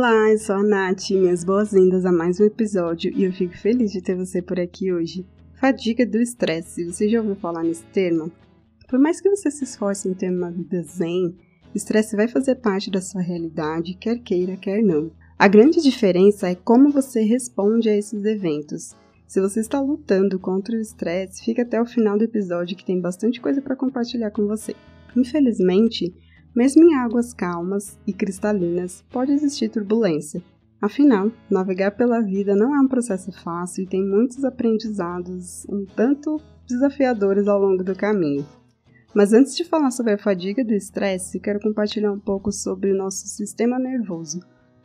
Olá, eu sou a Nath, minhas boas-vindas a mais um episódio e eu fico feliz de ter você por aqui hoje. Fadiga do estresse, você já ouviu falar nesse termo? Por mais que você se esforce em ter uma vida zen, estresse vai fazer parte da sua realidade, quer queira, quer não. A grande diferença é como você responde a esses eventos. Se você está lutando contra o estresse, fica até o final do episódio que tem bastante coisa para compartilhar com você. Infelizmente, mesmo em águas calmas e cristalinas, pode existir turbulência. Afinal, navegar pela vida não é um processo fácil e tem muitos aprendizados um tanto desafiadores ao longo do caminho. Mas antes de falar sobre a fadiga do estresse, quero compartilhar um pouco sobre o nosso sistema nervoso.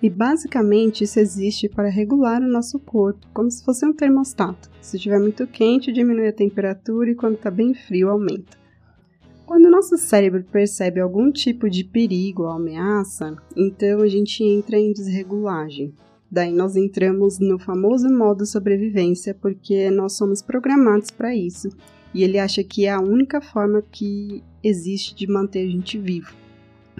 E basicamente isso existe para regular o nosso corpo, como se fosse um termostato. Se estiver muito quente, diminui a temperatura e quando está bem frio, aumenta. Quando nosso cérebro percebe algum tipo de perigo ou ameaça, então a gente entra em desregulagem. Daí nós entramos no famoso modo sobrevivência porque nós somos programados para isso. E ele acha que é a única forma que existe de manter a gente vivo.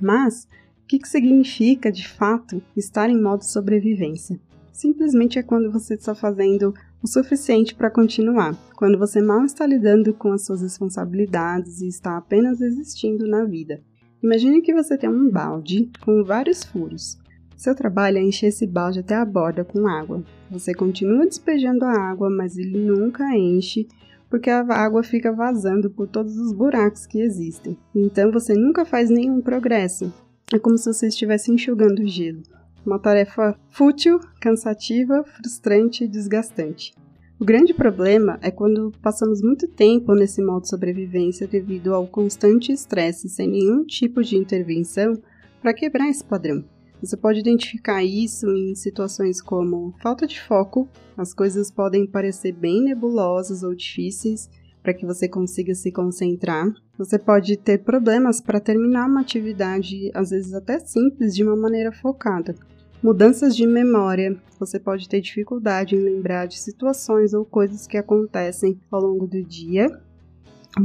Mas o que, que significa de fato estar em modo sobrevivência? Simplesmente é quando você está fazendo o suficiente para continuar, quando você mal está lidando com as suas responsabilidades e está apenas existindo na vida. Imagine que você tem um balde com vários furos. Seu trabalho é encher esse balde até a borda com água. Você continua despejando a água, mas ele nunca enche porque a água fica vazando por todos os buracos que existem. Então você nunca faz nenhum progresso. É como se você estivesse enxugando gelo. Uma tarefa fútil, cansativa, frustrante e desgastante. O grande problema é quando passamos muito tempo nesse modo de sobrevivência devido ao constante estresse sem nenhum tipo de intervenção para quebrar esse padrão. Você pode identificar isso em situações como falta de foco, as coisas podem parecer bem nebulosas ou difíceis para que você consiga se concentrar. Você pode ter problemas para terminar uma atividade, às vezes até simples, de uma maneira focada. Mudanças de memória. Você pode ter dificuldade em lembrar de situações ou coisas que acontecem ao longo do dia.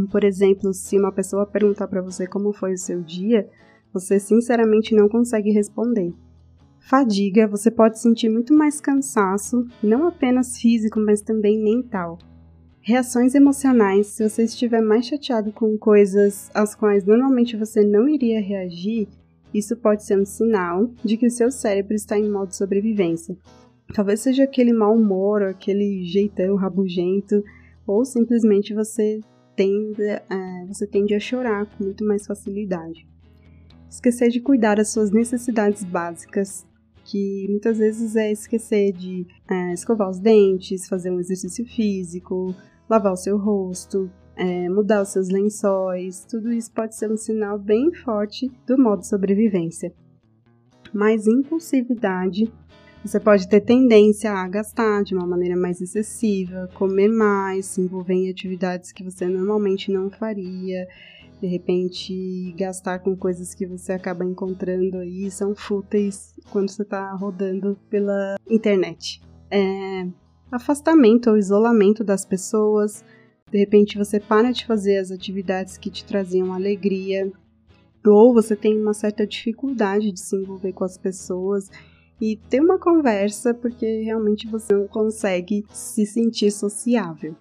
Por exemplo, se uma pessoa perguntar para você como foi o seu dia, você sinceramente não consegue responder. Fadiga, você pode sentir muito mais cansaço, não apenas físico, mas também mental. Reações emocionais, se você estiver mais chateado com coisas às quais normalmente você não iria reagir, isso pode ser um sinal de que o seu cérebro está em modo sobrevivência. Talvez seja aquele mau humor, aquele jeitão rabugento, ou simplesmente você tende, é, você tende a chorar com muito mais facilidade. Esquecer de cuidar das suas necessidades básicas, que muitas vezes é esquecer de é, escovar os dentes, fazer um exercício físico, lavar o seu rosto, é, mudar os seus lençóis, tudo isso pode ser um sinal bem forte do modo sobrevivência. Mais impulsividade, você pode ter tendência a gastar de uma maneira mais excessiva, comer mais, se envolver em atividades que você normalmente não faria, de repente gastar com coisas que você acaba encontrando aí são fúteis quando você está rodando pela internet. É, afastamento ou isolamento das pessoas, de repente você para de fazer as atividades que te traziam alegria, ou você tem uma certa dificuldade de se envolver com as pessoas e ter uma conversa porque realmente você não consegue se sentir sociável.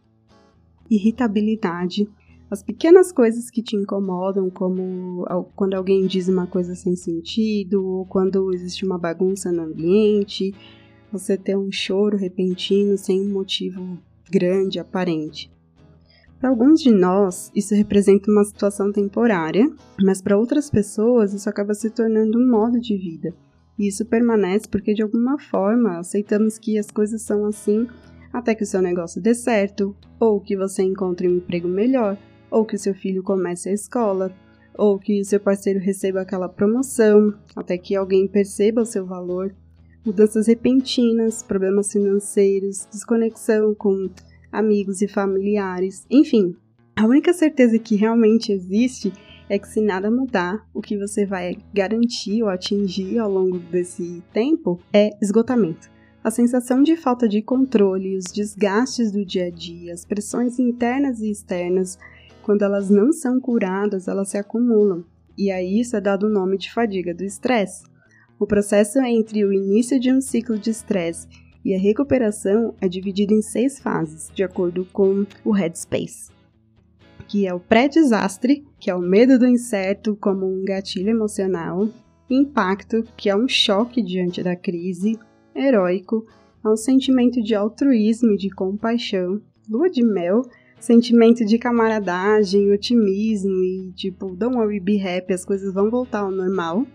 Irritabilidade. As pequenas coisas que te incomodam, como quando alguém diz uma coisa sem sentido, ou quando existe uma bagunça no ambiente, você ter um choro repentino sem um motivo grande, aparente. Para alguns de nós, isso representa uma situação temporária, mas para outras pessoas, isso acaba se tornando um modo de vida. E isso permanece porque, de alguma forma, aceitamos que as coisas são assim até que o seu negócio dê certo, ou que você encontre um emprego melhor, ou que o seu filho comece a escola, ou que o seu parceiro receba aquela promoção, até que alguém perceba o seu valor, mudanças repentinas, problemas financeiros, desconexão com amigos e familiares, enfim. A única certeza que realmente existe é que se nada mudar, o que você vai garantir ou atingir ao longo desse tempo é esgotamento. A sensação de falta de controle, os desgastes do dia a dia, as pressões internas e externas, quando elas não são curadas, elas se acumulam. E a isso é dado o nome de fadiga do estresse. O processo entre o início de um ciclo de estresse e a recuperação é dividido em seis fases, de acordo com o Headspace que é o pré-desastre, que é o medo do incerto como um gatilho emocional, impacto, que é um choque diante da crise, heróico, é um sentimento de altruísmo e de compaixão, lua de mel, sentimento de camaradagem, otimismo e tipo, don't worry, be happy, as coisas vão voltar ao normal,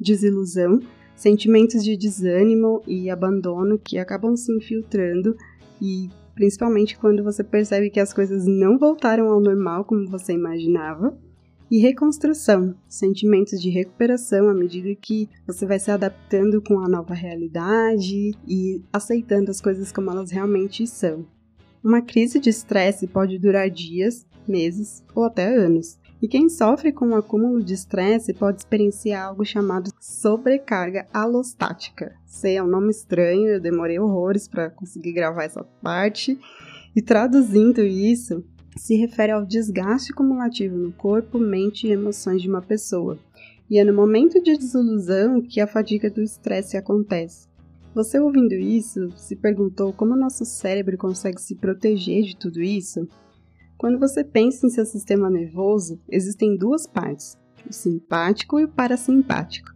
desilusão, sentimentos de desânimo e abandono que acabam se infiltrando e principalmente quando você percebe que as coisas não voltaram ao normal como você imaginava. E reconstrução, sentimentos de recuperação à medida que você vai se adaptando com a nova realidade e aceitando as coisas como elas realmente são. Uma crise de estresse pode durar dias, meses ou até anos. E quem sofre com um acúmulo de estresse pode experienciar algo chamado sobrecarga alostática. Sei, é um nome estranho, eu demorei horrores para conseguir gravar essa parte. E traduzindo isso, se refere ao desgaste cumulativo no corpo, mente e emoções de uma pessoa. E é no momento de desilusão que a fadiga do estresse acontece. Você ouvindo isso, se perguntou como nosso cérebro consegue se proteger de tudo isso? Quando você pensa em seu sistema nervoso, existem duas partes, o simpático e o parasimpático.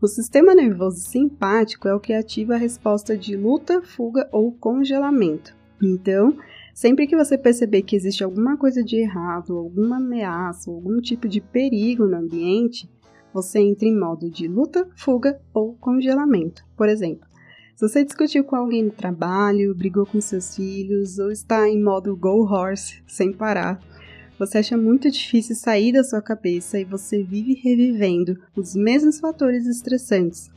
O sistema nervoso simpático é o que ativa a resposta de luta, fuga ou congelamento. Então, sempre que você perceber que existe alguma coisa de errado, alguma ameaça, algum tipo de perigo no ambiente, você entra em modo de luta, fuga ou congelamento. Por exemplo, se você discutiu com alguém no trabalho, brigou com seus filhos ou está em modo go horse, sem parar, você acha muito difícil sair da sua cabeça e você vive revivendo os mesmos fatores estressantes.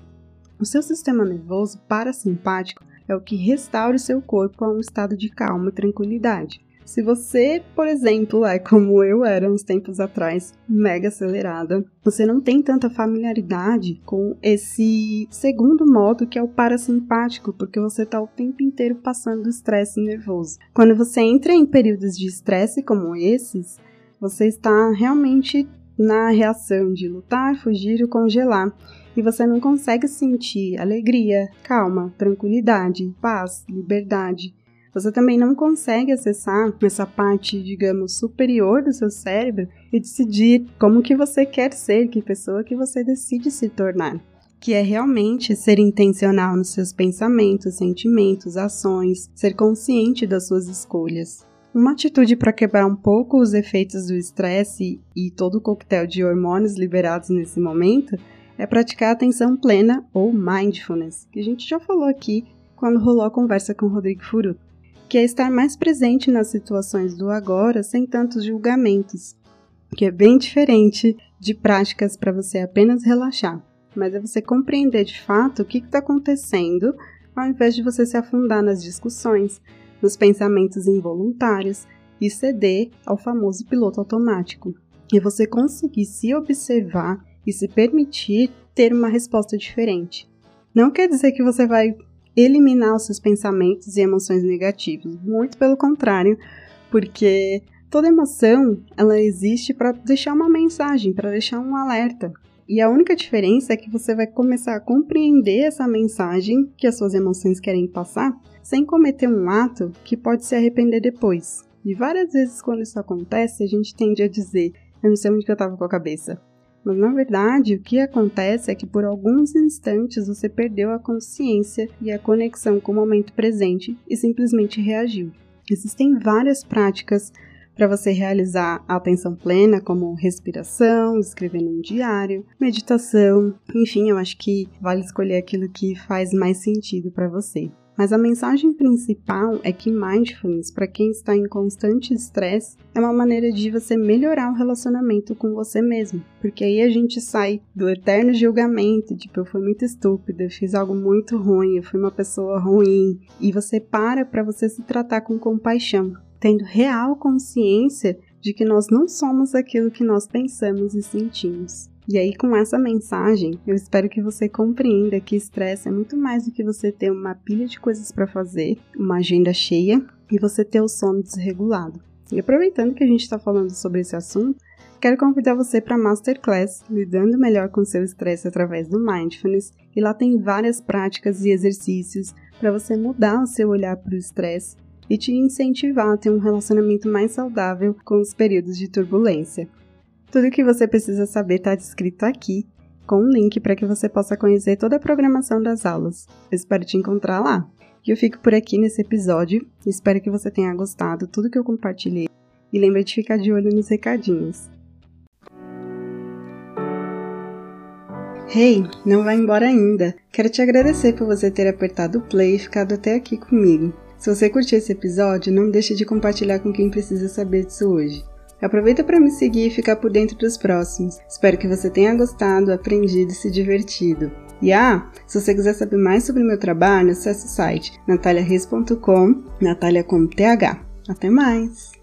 O seu sistema nervoso parasimpático é o que restaura o seu corpo a um estado de calma e tranquilidade. Se você, por exemplo, é como eu era uns tempos atrás, mega acelerada, você não tem tanta familiaridade com esse segundo modo que é o parasimpático, porque você está o tempo inteiro passando estresse nervoso. Quando você entra em períodos de estresse como esses, você está realmente na reação de lutar, fugir ou congelar. E você não consegue sentir alegria, calma, tranquilidade, paz, liberdade você também não consegue acessar essa parte, digamos, superior do seu cérebro e decidir como que você quer ser, que pessoa que você decide se tornar. Que é realmente ser intencional nos seus pensamentos, sentimentos, ações, ser consciente das suas escolhas. Uma atitude para quebrar um pouco os efeitos do estresse e todo o coquetel de hormônios liberados nesse momento é praticar atenção plena ou mindfulness, que a gente já falou aqui quando rolou a conversa com o Rodrigo Furuto que é estar mais presente nas situações do agora sem tantos julgamentos, que é bem diferente de práticas para você apenas relaxar, mas é você compreender de fato o que está acontecendo ao invés de você se afundar nas discussões, nos pensamentos involuntários e ceder ao famoso piloto automático. E você conseguir se observar e se permitir ter uma resposta diferente. Não quer dizer que você vai eliminar os seus pensamentos e emoções negativos. Muito pelo contrário, porque toda emoção ela existe para deixar uma mensagem, para deixar um alerta. E a única diferença é que você vai começar a compreender essa mensagem que as suas emoções querem passar, sem cometer um ato que pode se arrepender depois. E várias vezes quando isso acontece, a gente tende a dizer: eu não sei onde que eu estava com a cabeça. Mas na verdade, o que acontece é que por alguns instantes você perdeu a consciência e a conexão com o momento presente e simplesmente reagiu. Existem várias práticas para você realizar a atenção plena, como respiração, escrever num diário, meditação, enfim, eu acho que vale escolher aquilo que faz mais sentido para você. Mas a mensagem principal é que mindfulness, para quem está em constante estresse, é uma maneira de você melhorar o relacionamento com você mesmo. Porque aí a gente sai do eterno julgamento, tipo, eu fui muito estúpida, eu fiz algo muito ruim, eu fui uma pessoa ruim. E você para para você se tratar com compaixão, tendo real consciência de que nós não somos aquilo que nós pensamos e sentimos. E aí, com essa mensagem, eu espero que você compreenda que estresse é muito mais do que você ter uma pilha de coisas para fazer, uma agenda cheia e você ter o sono desregulado. E aproveitando que a gente está falando sobre esse assunto, quero convidar você para a Masterclass Lidando Melhor com Seu Estresse através do Mindfulness. E lá tem várias práticas e exercícios para você mudar o seu olhar para o estresse e te incentivar a ter um relacionamento mais saudável com os períodos de turbulência. Tudo o que você precisa saber está descrito aqui, com um link para que você possa conhecer toda a programação das aulas. Eu espero te encontrar lá. E eu fico por aqui nesse episódio. Espero que você tenha gostado tudo que eu compartilhei. E lembre de ficar de olho nos recadinhos. Hey, não vai embora ainda. Quero te agradecer por você ter apertado o play e ficado até aqui comigo. Se você curtiu esse episódio, não deixe de compartilhar com quem precisa saber disso hoje. Aproveita para me seguir e ficar por dentro dos próximos. Espero que você tenha gostado, aprendido e se divertido. E ah, se você quiser saber mais sobre meu trabalho, acesse o site nataliareis.com, Natalia com TH. Até mais!